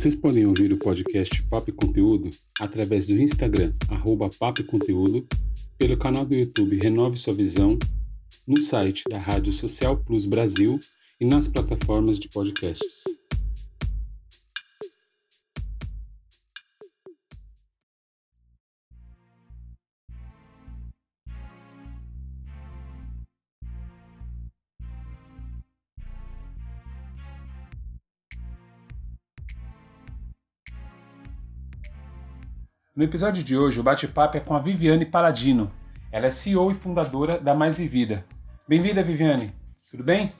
Vocês podem ouvir o podcast Papo e Conteúdo através do Instagram, arroba Papo e Conteúdo, pelo canal do YouTube Renove Sua Visão no site da Rádio Social Plus Brasil e nas plataformas de podcasts. No episódio de hoje, o bate-papo é com a Viviane Paladino. Ela é CEO e fundadora da Mais Vivida. Bem-vinda, Viviane. Tudo bem?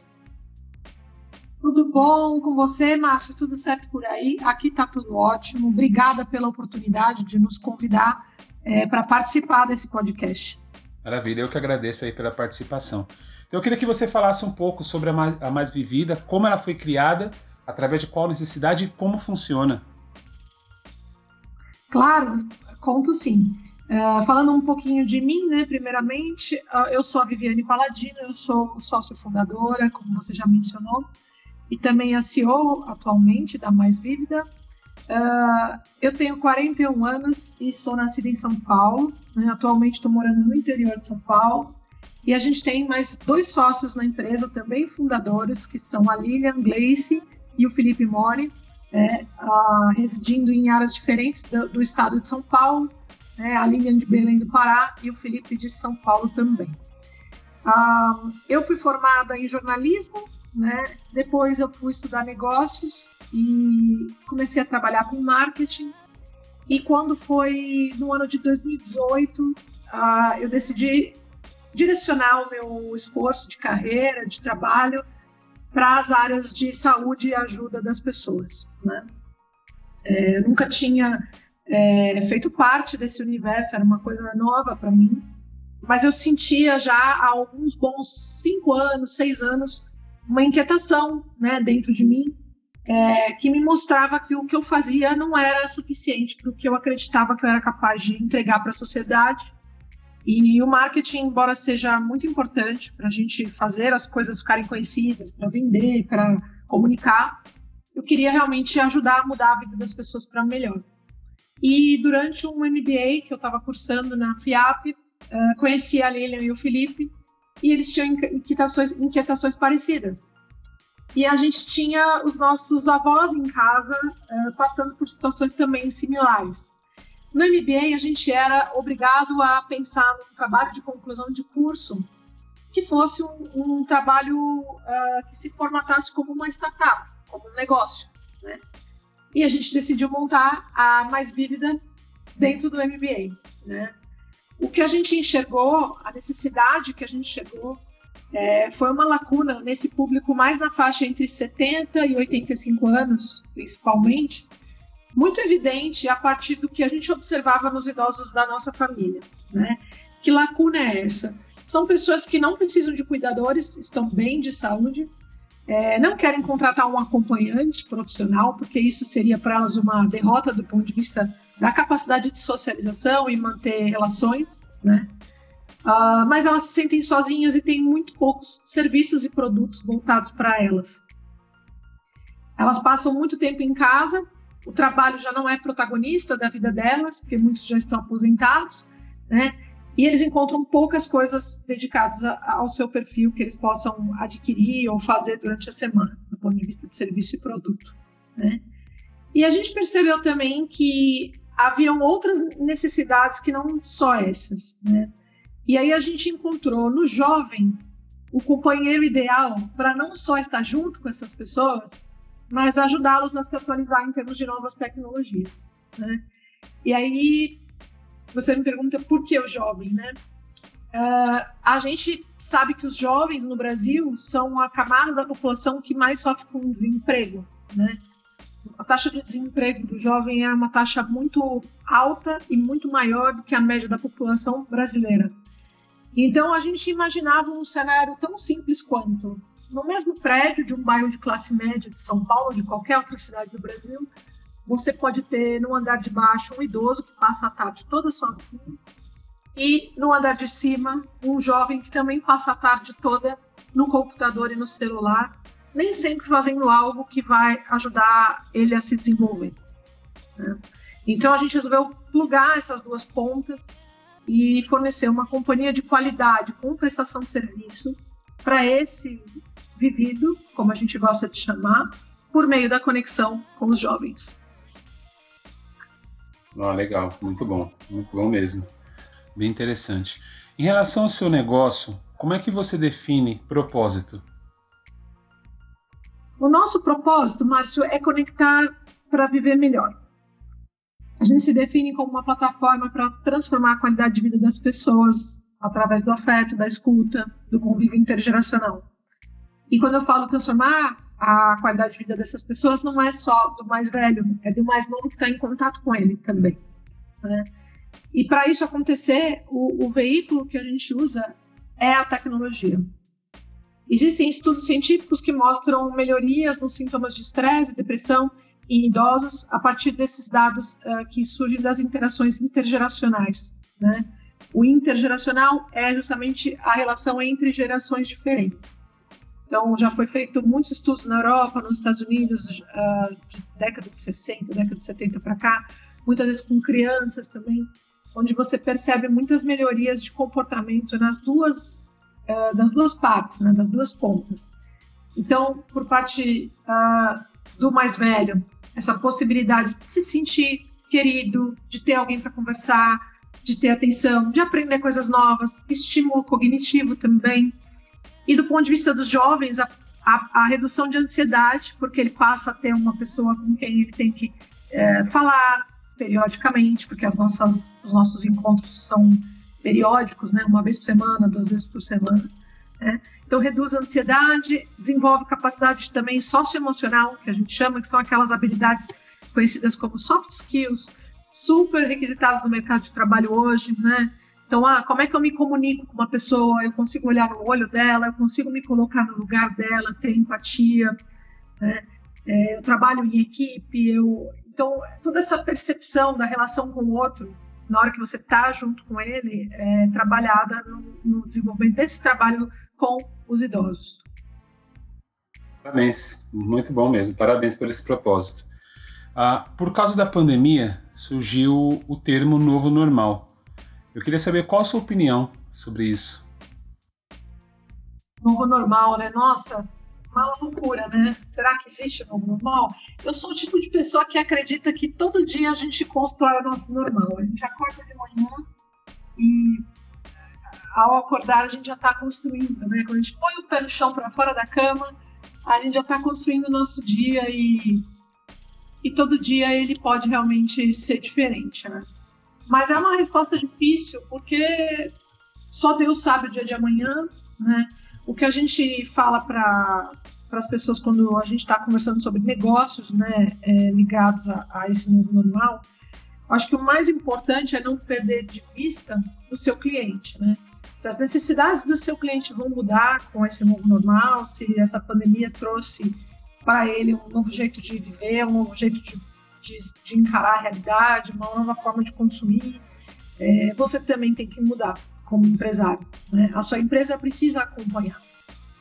Tudo bom com você, Márcio? Tudo certo por aí? Aqui tá tudo ótimo. Obrigada pela oportunidade de nos convidar é, para participar desse podcast. Maravilha, eu que agradeço aí pela participação. Eu queria que você falasse um pouco sobre a Mais, a Mais Vivida, como ela foi criada, através de qual necessidade e como funciona. Claro, conto sim. Uh, falando um pouquinho de mim, né, primeiramente, uh, eu sou a Viviane Paladino, eu sou sócio fundadora, como você já mencionou, e também a CEO atualmente da Mais Vívida. Uh, eu tenho 41 anos e sou nascida em São Paulo. Né, atualmente estou morando no interior de São Paulo. E a gente tem mais dois sócios na empresa, também fundadores, que são a Lilian Gleice e o Felipe Mori, é, residindo em áreas diferentes do, do estado de São Paulo né, a Lilian de Belém do Pará e o Felipe de São Paulo também. Ah, eu fui formada em jornalismo, né, depois eu fui estudar negócios e comecei a trabalhar com marketing. E quando foi no ano de 2018, ah, eu decidi direcionar o meu esforço de carreira, de trabalho, para as áreas de saúde e ajuda das pessoas. Né? É, nunca tinha é, feito parte desse universo, era uma coisa nova para mim. Mas eu sentia já há alguns bons cinco anos, seis anos, uma inquietação né, dentro de mim é, que me mostrava que o que eu fazia não era suficiente para o que eu acreditava que eu era capaz de entregar para a sociedade. E o marketing, embora seja muito importante para a gente fazer as coisas ficarem conhecidas, para vender, para comunicar, eu queria realmente ajudar a mudar a vida das pessoas para melhor. E durante um MBA que eu estava cursando na FIAP, uh, conheci a Lilian e o Felipe, e eles tinham inquietações, inquietações parecidas. E a gente tinha os nossos avós em casa uh, passando por situações também similares. No MBA, a gente era obrigado a pensar num trabalho de conclusão de curso que fosse um, um trabalho uh, que se formatasse como uma startup, como um negócio. Né? e a gente decidiu montar a Mais Vívida dentro do MBA. Né? O que a gente enxergou, a necessidade que a gente chegou, é, foi uma lacuna nesse público mais na faixa entre 70 e 85 anos, principalmente, muito evidente a partir do que a gente observava nos idosos da nossa família. Né? Que lacuna é essa? São pessoas que não precisam de cuidadores, estão bem de saúde, é, não querem contratar um acompanhante profissional, porque isso seria para elas uma derrota do ponto de vista da capacidade de socialização e manter relações, né? Uh, mas elas se sentem sozinhas e têm muito poucos serviços e produtos voltados para elas. Elas passam muito tempo em casa, o trabalho já não é protagonista da vida delas, porque muitos já estão aposentados, né? e eles encontram poucas coisas dedicadas ao seu perfil que eles possam adquirir ou fazer durante a semana, do ponto de vista de serviço e produto. Né? E a gente percebeu também que haviam outras necessidades que não só essas. Né? E aí a gente encontrou no jovem o companheiro ideal para não só estar junto com essas pessoas, mas ajudá-los a se atualizar em termos de novas tecnologias. Né? E aí você me pergunta por que o jovem, né? Uh, a gente sabe que os jovens no Brasil são a camada da população que mais sofre com desemprego, né? A taxa de desemprego do jovem é uma taxa muito alta e muito maior do que a média da população brasileira. Então a gente imaginava um cenário tão simples quanto no mesmo prédio de um bairro de classe média de São Paulo, de qualquer outra cidade do Brasil, você pode ter no andar de baixo um idoso que passa a tarde toda sozinho e no andar de cima um jovem que também passa a tarde toda no computador e no celular, nem sempre fazendo algo que vai ajudar ele a se desenvolver. Né? Então a gente resolveu plugar essas duas pontas e fornecer uma companhia de qualidade com prestação de serviço para esse vivido, como a gente gosta de chamar, por meio da conexão com os jovens. Ah, legal, muito bom, muito bom mesmo. Bem interessante. Em relação ao seu negócio, como é que você define propósito? O nosso propósito, Márcio, é conectar para viver melhor. A gente se define como uma plataforma para transformar a qualidade de vida das pessoas através do afeto, da escuta, do convívio intergeracional. E quando eu falo transformar a qualidade de vida dessas pessoas, não é só do mais velho, é do mais novo que está em contato com ele também. Né? E para isso acontecer, o, o veículo que a gente usa é a tecnologia. Existem estudos científicos que mostram melhorias nos sintomas de estresse e depressão em idosos a partir desses dados uh, que surgem das interações intergeracionais. Né? O intergeracional é justamente a relação entre gerações diferentes. Então, já foi feito muitos estudos na Europa, nos Estados Unidos, uh, de década de 60, década de 70 para cá, muitas vezes com crianças também, onde você percebe muitas melhorias de comportamento nas duas, uh, das duas partes, né, das duas pontas. Então, por parte uh, do mais velho, essa possibilidade de se sentir querido, de ter alguém para conversar, de ter atenção, de aprender coisas novas, estímulo cognitivo também. E do ponto de vista dos jovens, a, a, a redução de ansiedade, porque ele passa a ter uma pessoa com quem ele tem que é, falar, periodicamente, porque as nossas, os nossos encontros são periódicos, né? Uma vez por semana, duas vezes por semana. Né? Então, reduz a ansiedade, desenvolve capacidade também socioemocional, que a gente chama, que são aquelas habilidades conhecidas como soft skills, super requisitadas no mercado de trabalho hoje, né? Então, ah, como é que eu me comunico com uma pessoa? Eu consigo olhar no olho dela, eu consigo me colocar no lugar dela, ter empatia, né? É, eu trabalho em equipe, eu, então, toda essa percepção da relação com o outro, na hora que você está junto com ele, é trabalhada no, no desenvolvimento desse trabalho com os idosos. Parabéns, muito bom mesmo. Parabéns por esse propósito. Ah, por causa da pandemia, surgiu o termo novo normal. Eu queria saber qual a sua opinião sobre isso. Novo normal, né? Nossa, uma loucura, né? Será que existe novo normal? Eu sou o tipo de pessoa que acredita que todo dia a gente constrói o nosso normal. A gente acorda de manhã e ao acordar a gente já está construindo, né? Quando a gente põe o pé no chão para fora da cama, a gente já está construindo o nosso dia e e todo dia ele pode realmente ser diferente, né? Mas é uma resposta difícil porque só Deus sabe o dia de amanhã, né? O que a gente fala para as pessoas quando a gente está conversando sobre negócios né, é, ligados a, a, esse novo normal, acho que o mais importante é não perder de vista o seu cliente. Né? Se as necessidades do seu cliente vão mudar com esse novo normal, se essa pandemia trouxe para ele um novo jeito de viver, um novo jeito de, de, de encarar a realidade, uma nova forma de consumir, é, você também tem que mudar como empresário. Né? A sua empresa precisa acompanhar.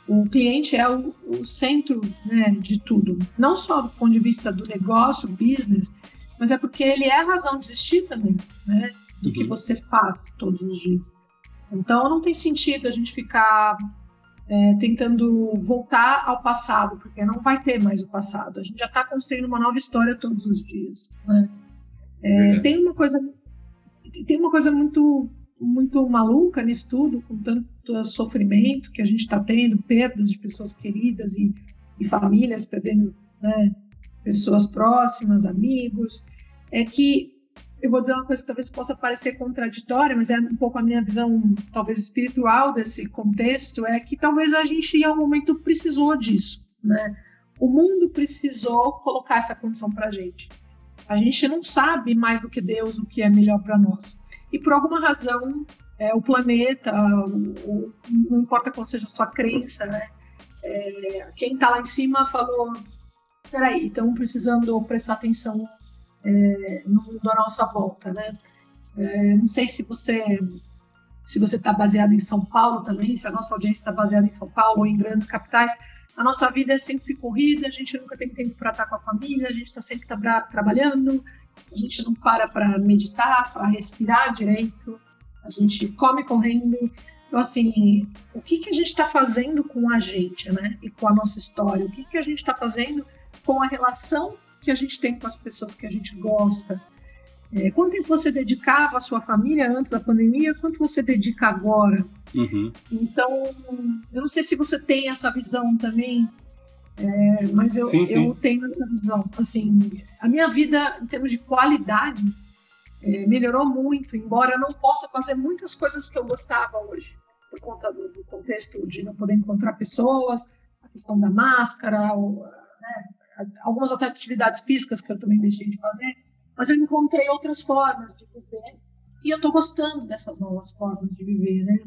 O cliente é o, o centro né, de tudo, não só do ponto de vista do negócio, business, mas é porque ele é a razão de existir também, né, do uhum. que você faz todos os dias. Então não tem sentido a gente ficar é, tentando voltar ao passado, porque não vai ter mais o passado. A gente já está construindo uma nova história todos os dias. Né? É, tem uma coisa, tem uma coisa muito muito maluca nisso tudo, com tanto sofrimento que a gente está tendo, perdas de pessoas queridas e, e famílias perdendo né, pessoas próximas, amigos, é que eu vou dizer uma coisa que talvez possa parecer contraditória, mas é um pouco a minha visão, talvez espiritual desse contexto, é que talvez a gente em algum momento precisou disso, né? O mundo precisou colocar essa condição para a gente. A gente não sabe mais do que Deus o que é melhor para nós. E por alguma razão, é, o planeta, o, não importa qual seja a sua crença, né? É, quem está lá em cima falou: peraí, estamos precisando prestar atenção é, no mundo à nossa volta, né? É, não sei se você se você está baseado em São Paulo também, se a nossa audiência está baseada em São Paulo ou em grandes capitais, a nossa vida é sempre corrida, a gente nunca tem tempo para estar com a família, a gente está sempre tra trabalhando, a gente não para para meditar, para respirar direito, a gente come correndo. Então, assim, o que, que a gente está fazendo com a gente, né? E com a nossa história? O que, que a gente está fazendo com a relação que a gente tem com as pessoas que a gente gosta. É, quanto tempo você dedicava à sua família antes da pandemia? Quanto você dedica agora? Uhum. Então, eu não sei se você tem essa visão também, é, mas eu, sim, sim. eu tenho essa visão. Assim, a minha vida, em termos de qualidade, é, melhorou muito, embora eu não possa fazer muitas coisas que eu gostava hoje, por conta do, do contexto de não poder encontrar pessoas, a questão da máscara, ou, né, algumas outras atividades físicas que eu também deixei de fazer, mas eu encontrei outras formas de viver e eu estou gostando dessas novas formas de viver, né?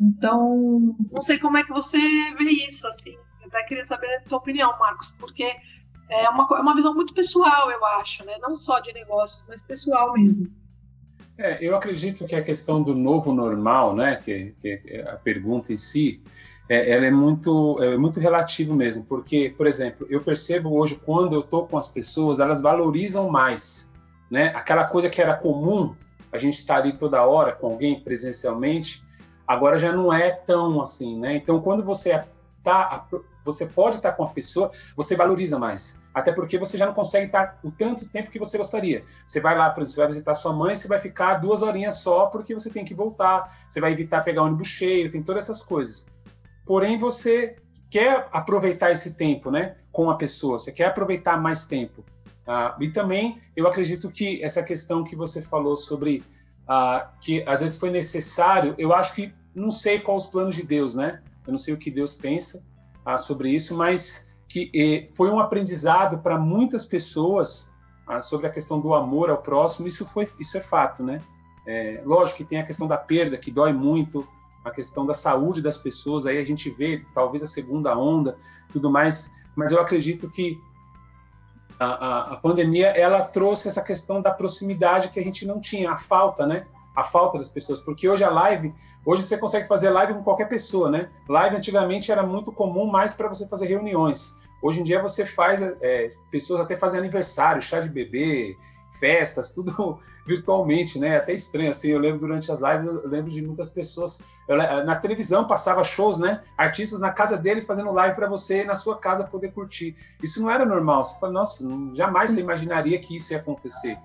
Então, não sei como é que você vê isso, assim. Eu até queria saber a tua opinião, Marcos, porque é uma, é uma visão muito pessoal, eu acho, né? Não só de negócios, mas pessoal mesmo. É, eu acredito que a questão do novo normal, né, que, que é a pergunta em si, é, ela é muito, é muito relativo mesmo, porque, por exemplo, eu percebo hoje quando eu estou com as pessoas, elas valorizam mais, né? Aquela coisa que era comum, a gente estar tá ali toda hora com alguém presencialmente, agora já não é tão assim, né? Então, quando você tá, você pode estar tá com a pessoa, você valoriza mais, até porque você já não consegue estar tá o tanto tempo que você gostaria. Você vai lá, por exemplo, você vai visitar sua mãe, você vai ficar duas horinhas só porque você tem que voltar, você vai evitar pegar ônibus cheio, tem todas essas coisas porém você quer aproveitar esse tempo, né, com a pessoa, você quer aproveitar mais tempo. Ah, e também eu acredito que essa questão que você falou sobre ah, que às vezes foi necessário, eu acho que não sei quais os planos de Deus, né? Eu não sei o que Deus pensa ah, sobre isso, mas que eh, foi um aprendizado para muitas pessoas ah, sobre a questão do amor ao próximo. Isso foi, isso é fato, né? É, lógico que tem a questão da perda que dói muito, a questão da saúde das pessoas, aí a gente vê talvez a segunda onda, tudo mais, mas eu acredito que a, a, a, pandemia ela trouxe essa questão da proximidade que a gente não tinha, a falta, né? A falta das pessoas, porque hoje a live, hoje você consegue fazer live com qualquer pessoa, né? Live antigamente era muito comum mais para você fazer reuniões. Hoje em dia você faz, é, pessoas até fazem aniversário, chá de bebê, festas, tudo virtualmente, né? Até estranho, assim, eu lembro durante as lives, eu lembro de muitas pessoas, eu, na televisão passava shows, né? Artistas na casa dele fazendo live para você na sua casa poder curtir. Isso não era normal, você fala, nossa, jamais você imaginaria que isso ia acontecer.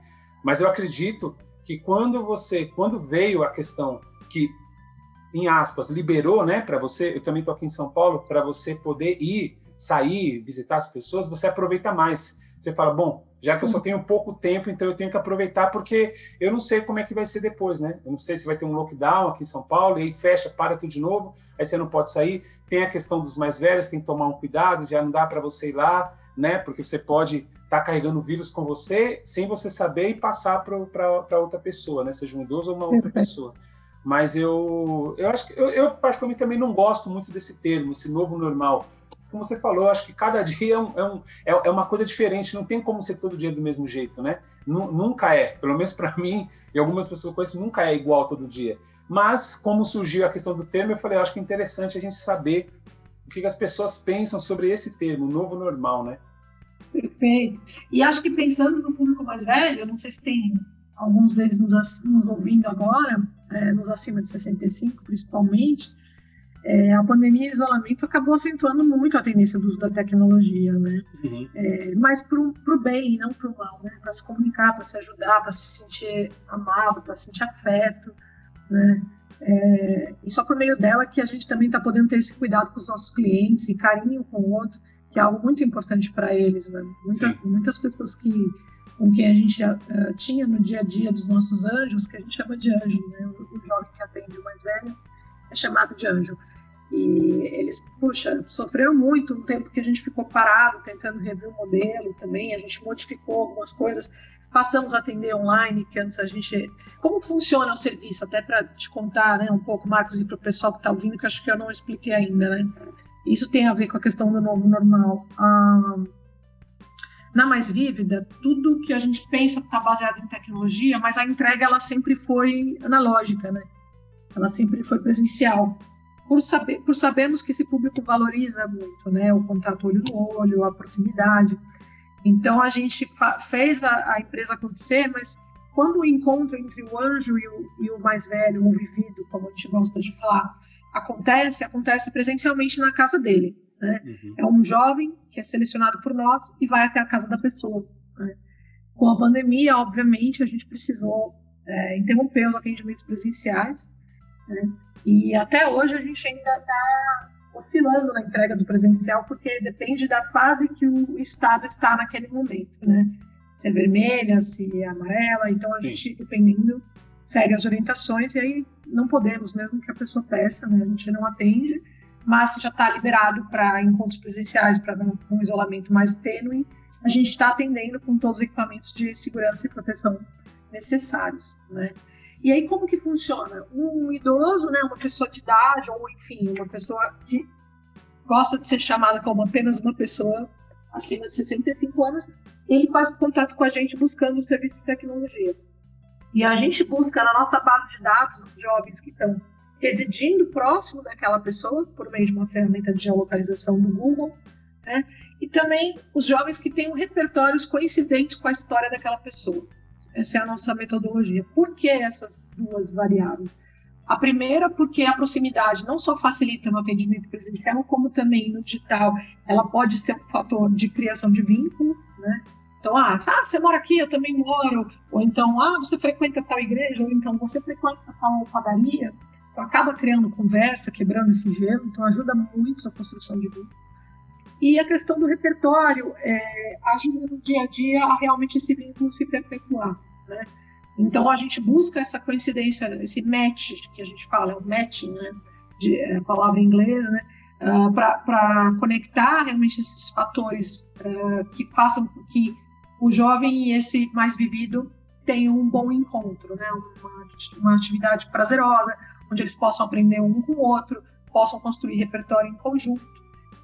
Mas eu acredito que quando você, quando veio a questão que em aspas, liberou, né, para você, eu também tô aqui em São Paulo, para você poder ir, sair, visitar as pessoas, você aproveita mais. Você fala, bom, já Sim. que eu só tenho pouco tempo, então eu tenho que aproveitar, porque eu não sei como é que vai ser depois, né? Eu não sei se vai ter um lockdown aqui em São Paulo, e aí fecha, para tudo de novo, aí você não pode sair. Tem a questão dos mais velhos, tem que tomar um cuidado, já não dá para você ir lá, né? Porque você pode estar tá carregando vírus com você sem você saber e passar para outra pessoa, né? Seja um idoso ou uma outra pessoa. Mas eu, eu acho que eu, eu particularmente também não gosto muito desse termo, esse novo normal como você falou, acho que cada dia é, é, um, é, é uma coisa diferente, não tem como ser todo dia do mesmo jeito, né? Nunca é, pelo menos para mim e algumas pessoas que conheço, nunca é igual todo dia. Mas, como surgiu a questão do termo, eu falei, acho que é interessante a gente saber o que as pessoas pensam sobre esse termo, novo normal, né? Perfeito. E acho que pensando no público mais velho, não sei se tem alguns deles nos, nos ouvindo agora, é, nos acima de 65 principalmente, é, a pandemia e o isolamento acabou acentuando muito a tendência do uso da tecnologia, né? Uhum. É, mas para o bem, não para o mal, né? Para se comunicar, para se ajudar, para se sentir amado, para sentir afeto, né? É, e só por meio dela que a gente também está podendo ter esse cuidado com os nossos clientes e carinho com o outro, que é algo muito importante para eles, né? Muitas, muitas pessoas que com quem a gente uh, tinha no dia a dia dos nossos anjos, que a gente chama de anjo, né? O, o jovem que atende o mais velho é chamado de anjo. E eles, puxa, sofreram muito um tempo que a gente ficou parado tentando rever o modelo também, a gente modificou algumas coisas, passamos a atender online, que antes a gente. Como funciona o serviço? Até para te contar né, um pouco, Marcos, e para o pessoal que está ouvindo, que acho que eu não expliquei ainda, né? Isso tem a ver com a questão do novo normal. Ah, na Mais Vívida, tudo que a gente pensa está baseado em tecnologia, mas a entrega ela sempre foi analógica, né? Ela sempre foi presencial por, saber, por sabermos que esse público valoriza muito, né, o contato olho no olho, a proximidade. Então a gente fez a, a, empresa acontecer, mas quando o encontro entre o anjo e o, e o, mais velho, o vivido, como a gente gosta de falar, acontece, acontece presencialmente na casa dele. Né? Uhum. É um jovem que é selecionado por nós e vai até a casa da pessoa. Né? Com a pandemia, obviamente, a gente precisou é, interromper os atendimentos presenciais. Né? E até hoje a gente ainda está oscilando na entrega do presencial, porque depende da fase que o Estado está naquele momento, né? Se é vermelha, se é amarela, então a Sim. gente, dependendo, segue as orientações e aí não podemos, mesmo que a pessoa peça, né? A gente não atende, mas já está liberado para encontros presenciais, para um isolamento mais tênue, a gente está atendendo com todos os equipamentos de segurança e proteção necessários, né? E aí, como que funciona? Um idoso, né, uma pessoa de idade, ou enfim, uma pessoa que gosta de ser chamada como apenas uma pessoa acima de 65 anos, ele faz contato com a gente buscando o serviço de tecnologia. E a gente busca na nossa base de dados os jovens que estão residindo próximo daquela pessoa, por meio de uma ferramenta de geolocalização do Google, né? e também os jovens que têm repertórios coincidentes com a história daquela pessoa. Essa é a nossa metodologia. Por que essas duas variáveis? A primeira, porque a proximidade não só facilita no atendimento presencial, como também no digital. Ela pode ser um fator de criação de vínculo, né? Então, ah, ah, você mora aqui, eu também moro. Ou então, ah, você frequenta tal igreja, ou então você frequenta tal padaria. Então, acaba criando conversa, quebrando esse gelo. Então, ajuda muito a construção de vínculo. E a questão do repertório é, ajuda no dia a dia a realmente esse vínculo se perpetuar. Né? Então a gente busca essa coincidência, esse match que a gente fala, é o matching, né? de é, palavra em inglês, né? Uh, para conectar realmente esses fatores uh, que façam com que o jovem e esse mais vivido tenham um bom encontro, né? uma, uma atividade prazerosa, onde eles possam aprender um com o outro, possam construir repertório em conjunto.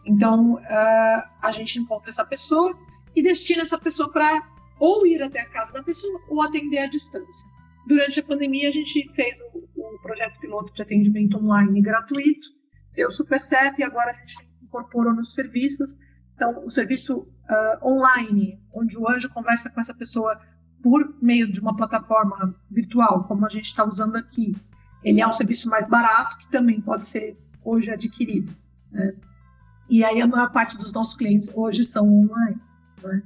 Então, uh, a gente encontra essa pessoa e destina essa pessoa para ou ir até a casa da pessoa ou atender à distância. Durante a pandemia, a gente fez o, o projeto piloto de atendimento online gratuito, deu super certo e agora a gente incorporou nos serviços. Então, o serviço uh, online, onde o anjo conversa com essa pessoa por meio de uma plataforma virtual, como a gente está usando aqui, ele é um serviço mais barato que também pode ser hoje adquirido. Né? E aí a maior parte dos nossos clientes hoje são online. Né?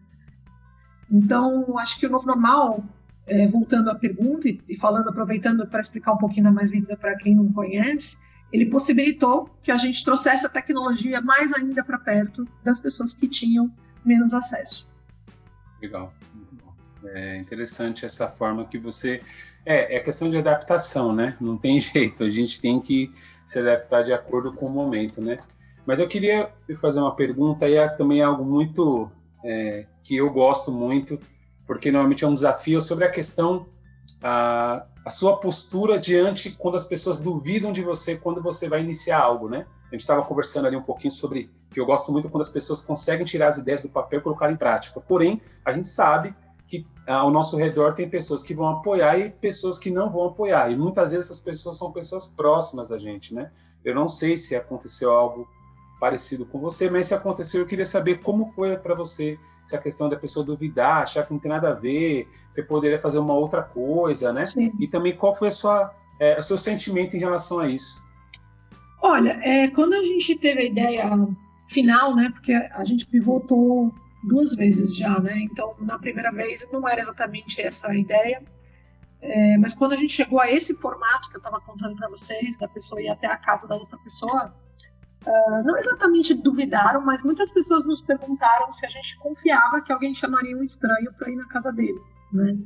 Então, acho que o novo normal, é, voltando à pergunta e, e falando, aproveitando para explicar um pouquinho da mais vida para quem não conhece, ele possibilitou que a gente trouxesse a tecnologia mais ainda para perto das pessoas que tinham menos acesso. Legal. É interessante essa forma que você. É, é questão de adaptação, né? Não tem jeito, a gente tem que se adaptar de acordo com o momento, né? Mas eu queria fazer uma pergunta, e é também algo muito é, que eu gosto muito, porque normalmente é um desafio sobre a questão, a, a sua postura diante quando as pessoas duvidam de você quando você vai iniciar algo, né? A gente estava conversando ali um pouquinho sobre que eu gosto muito quando as pessoas conseguem tirar as ideias do papel e colocar em prática. Porém, a gente sabe que ao nosso redor tem pessoas que vão apoiar e pessoas que não vão apoiar. E muitas vezes essas pessoas são pessoas próximas da gente, né? Eu não sei se aconteceu algo parecido com você, mas se aconteceu, eu queria saber como foi para você essa questão da pessoa duvidar, achar que não tem nada a ver, você poderia fazer uma outra coisa, né? Sim. E também qual foi a sua, é, o seu sentimento em relação a isso? Olha, é, quando a gente teve a ideia final, né? Porque a gente pivotou duas vezes já, né? Então, na primeira vez não era exatamente essa a ideia, é, mas quando a gente chegou a esse formato que eu estava contando para vocês, da pessoa ir até a casa da outra pessoa, uh, não exatamente duvidaram, mas muitas pessoas nos perguntaram se a gente confiava que alguém chamaria um estranho para ir na casa dele, né?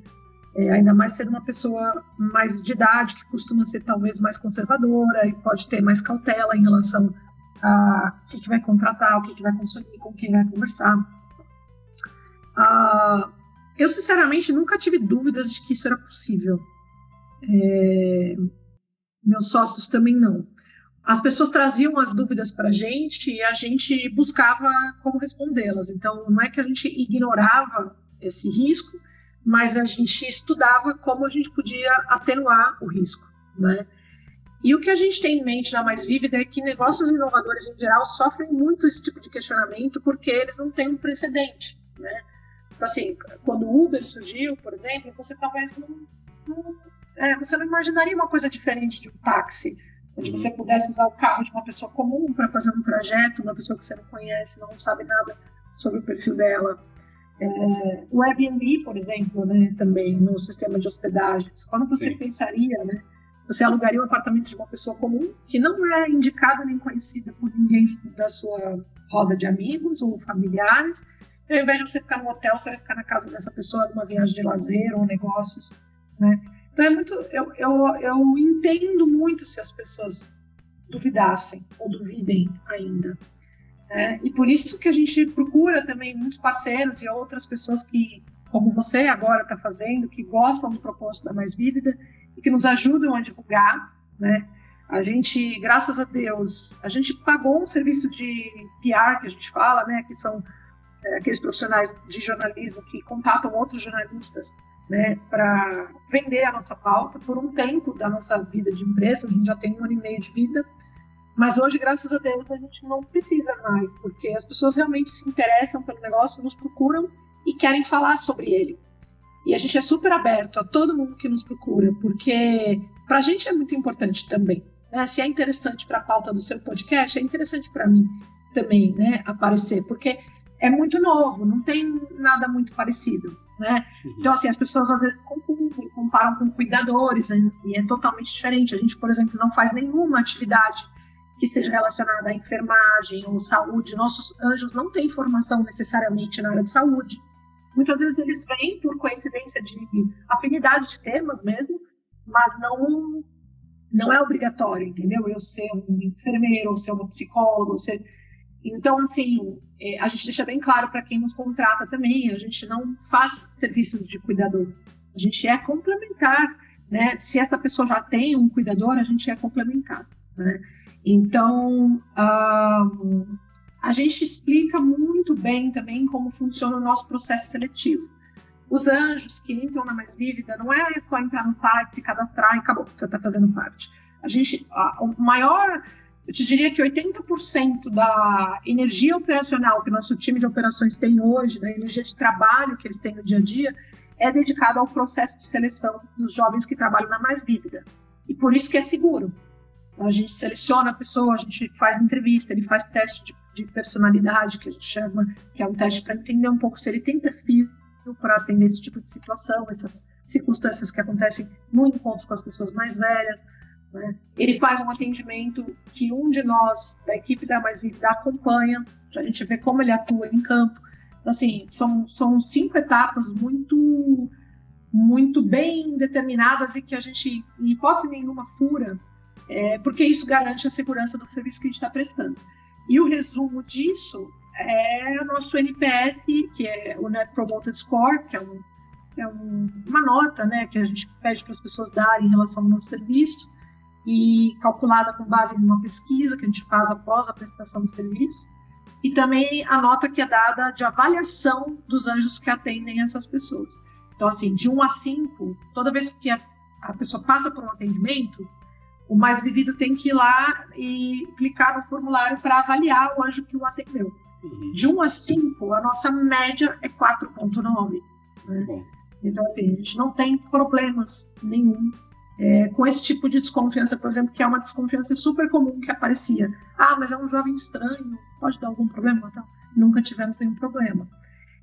É, ainda mais ser uma pessoa mais de idade, que costuma ser talvez mais conservadora e pode ter mais cautela em relação a o que, que vai contratar, o que, que vai consumir, com quem vai conversar. Uh, eu, sinceramente, nunca tive dúvidas de que isso era possível. É, meus sócios também não. As pessoas traziam as dúvidas para a gente e a gente buscava como respondê-las. Então, não é que a gente ignorava esse risco, mas a gente estudava como a gente podia atenuar o risco, né? E o que a gente tem em mente na Mais Vívida é que negócios inovadores em geral sofrem muito esse tipo de questionamento porque eles não têm um precedente, né? Então, assim, quando o Uber surgiu, por exemplo, você talvez não, não é, você não imaginaria uma coisa diferente de um táxi, onde você pudesse usar o carro de uma pessoa comum para fazer um trajeto, uma pessoa que você não conhece, não sabe nada sobre o perfil dela. É, o Airbnb, por exemplo, né, também no sistema de hospedagens. Quando você Sim. pensaria, né, você alugaria um apartamento de uma pessoa comum que não é indicada nem conhecida por ninguém da sua roda de amigos ou familiares. E ao invés de você ficar no hotel, você vai ficar na casa dessa pessoa numa viagem de lazer ou negócios, né? Então é muito, eu, eu, eu entendo muito se as pessoas duvidassem ou duvidem ainda. Né? E por isso que a gente procura também muitos parceiros e outras pessoas que, como você agora está fazendo, que gostam do propósito da Mais Vívida e que nos ajudam a divulgar, né? A gente, graças a Deus, a gente pagou um serviço de PR que a gente fala, né? Que são é, aqueles profissionais de jornalismo que contatam outros jornalistas, né? Para vender a nossa pauta por um tempo da nossa vida de empresa. A gente já tem um ano e meio de vida mas hoje, graças a Deus, a gente não precisa mais, porque as pessoas realmente se interessam pelo negócio, nos procuram e querem falar sobre ele. E a gente é super aberto a todo mundo que nos procura, porque para a gente é muito importante também. Né? Se é interessante para a pauta do seu podcast, é interessante para mim também né, aparecer, porque é muito novo, não tem nada muito parecido. Né? Uhum. Então, assim, as pessoas às vezes confundem, comparam com cuidadores, né? e é totalmente diferente. A gente, por exemplo, não faz nenhuma atividade que seja relacionada à enfermagem ou saúde. Nossos anjos não têm formação necessariamente na área de saúde. Muitas vezes eles vêm por coincidência de afinidade de temas mesmo, mas não não é obrigatório, entendeu? Eu ser um enfermeiro, ou ser uma psicóloga, ser... Então, assim, a gente deixa bem claro para quem nos contrata também, a gente não faz serviços de cuidador. A gente é complementar, né? Se essa pessoa já tem um cuidador, a gente é complementar, né? Então, uh, a gente explica muito bem também como funciona o nosso processo seletivo. Os anjos que entram na Mais Vívida não é só entrar no site, se cadastrar e acabou, você está fazendo parte. A gente, a, o maior, eu te diria que 80% da energia operacional que nosso time de operações tem hoje, da energia de trabalho que eles têm no dia a dia, é dedicado ao processo de seleção dos jovens que trabalham na Mais Vívida. E por isso que é seguro, a gente seleciona a pessoa, a gente faz entrevista, ele faz teste de, de personalidade, que a gente chama, que é um teste para entender um pouco se ele tem perfil para atender esse tipo de situação, essas circunstâncias que acontecem no encontro com as pessoas mais velhas. Né? Ele faz um atendimento que um de nós, da equipe da Mais Vívida, acompanha, para a gente ver como ele atua em campo. Então, assim, são, são cinco etapas muito muito bem determinadas e que a gente, em hipótese nenhuma, fura é, porque isso garante a segurança do serviço que a gente está prestando. E o resumo disso é o nosso NPS, que é o Net Promoter Score, que é, um, é um, uma nota né, que a gente pede para as pessoas darem em relação ao nosso serviço, e calculada com base em uma pesquisa que a gente faz após a prestação do serviço, e também a nota que é dada de avaliação dos anjos que atendem essas pessoas. Então, assim, de 1 a 5, toda vez que a, a pessoa passa por um atendimento, o mais vivido tem que ir lá e clicar no formulário para avaliar o anjo que o atendeu. Uhum. De 1 a 5, a nossa média é 4,9. Né? Então, assim, a gente não tem problemas nenhum é, com esse tipo de desconfiança, por exemplo, que é uma desconfiança super comum que aparecia. Ah, mas é um jovem estranho, pode dar algum problema? Então, nunca tivemos nenhum problema.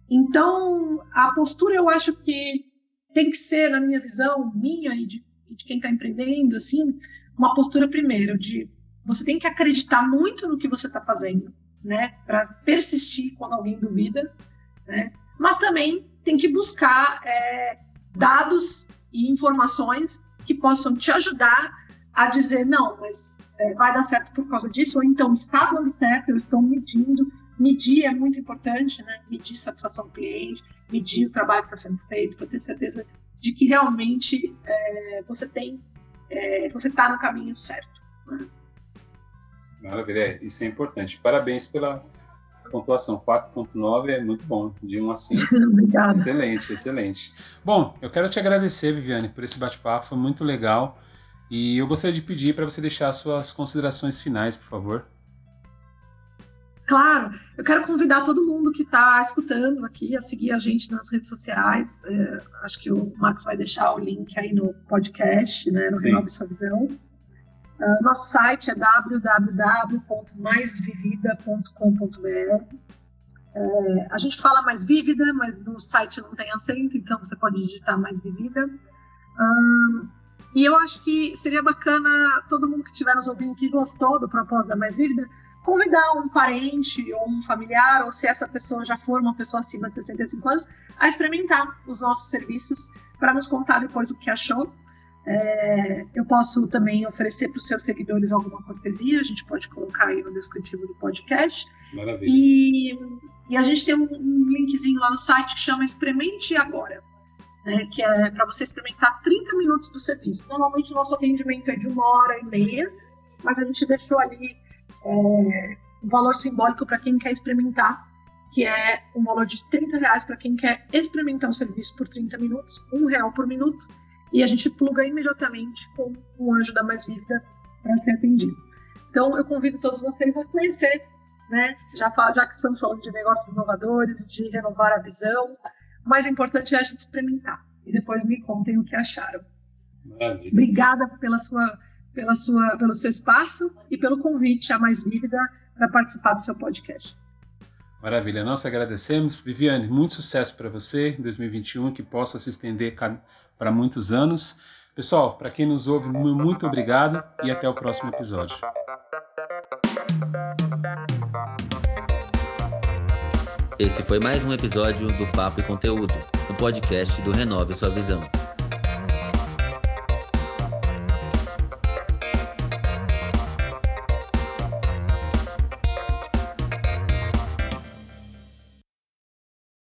Então, a postura eu acho que tem que ser, na minha visão, minha e de, de quem está empreendendo, assim, uma postura primeiro de você tem que acreditar muito no que você está fazendo, né? Para persistir quando alguém duvida, né? Mas também tem que buscar é, dados e informações que possam te ajudar a dizer não, mas é, vai dar certo por causa disso, ou então está dando certo, eu estou medindo. Medir é muito importante, né? Medir satisfação do cliente, medir o trabalho que está sendo feito, para ter certeza de que realmente é, você tem, é, você está no caminho certo. Né? Maravilha, é, isso é importante. Parabéns pela pontuação. 4.9 é muito bom, de 1 a 5. Obrigada. Excelente, excelente. Bom, eu quero te agradecer, Viviane, por esse bate-papo, foi muito legal. E eu gostaria de pedir para você deixar suas considerações finais, por favor. Claro, eu quero convidar todo mundo que está escutando aqui a seguir a gente nas redes sociais. É, acho que o Marcos vai deixar o link aí no podcast, né, no Renove Sua Visão. Uh, nosso site é www.maisvivida.com.br. É, a gente fala mais vívida, mas no site não tem acento, então você pode digitar mais vivida. Uh, e eu acho que seria bacana todo mundo que estiver nos ouvindo que gostou do propósito da Mais Vívida convidar um parente ou um familiar, ou se essa pessoa já for uma pessoa acima de 65 anos, a experimentar os nossos serviços para nos contar depois o que achou. É, eu posso também oferecer para os seus seguidores alguma cortesia, a gente pode colocar aí no descritivo do podcast. Maravilha. E, e a gente tem um, um linkzinho lá no site que chama Experimente Agora. Né, que é para você experimentar 30 minutos do serviço. Normalmente o nosso atendimento é de uma hora e meia, mas a gente deixou ali é, um valor simbólico para quem quer experimentar, que é um valor de 30 reais para quem quer experimentar o serviço por 30 minutos, um real por minuto, e a gente pluga imediatamente com o anjo da mais vívida para ser atendido. Então eu convido todos vocês a conhecer, né? Já, já que estamos falando de negócios inovadores, de renovar a visão, o mais importante é a gente experimentar e depois me contem o que acharam. Maravilha. Obrigada pela sua pela sua, pelo seu espaço e pelo convite à Mais Vívida para participar do seu podcast. Maravilha, nós agradecemos. Viviane, muito sucesso para você em 2021, que possa se estender para muitos anos. Pessoal, para quem nos ouve, muito obrigado e até o próximo episódio. Esse foi mais um episódio do Papo e Conteúdo, o podcast do Renove Sua Visão.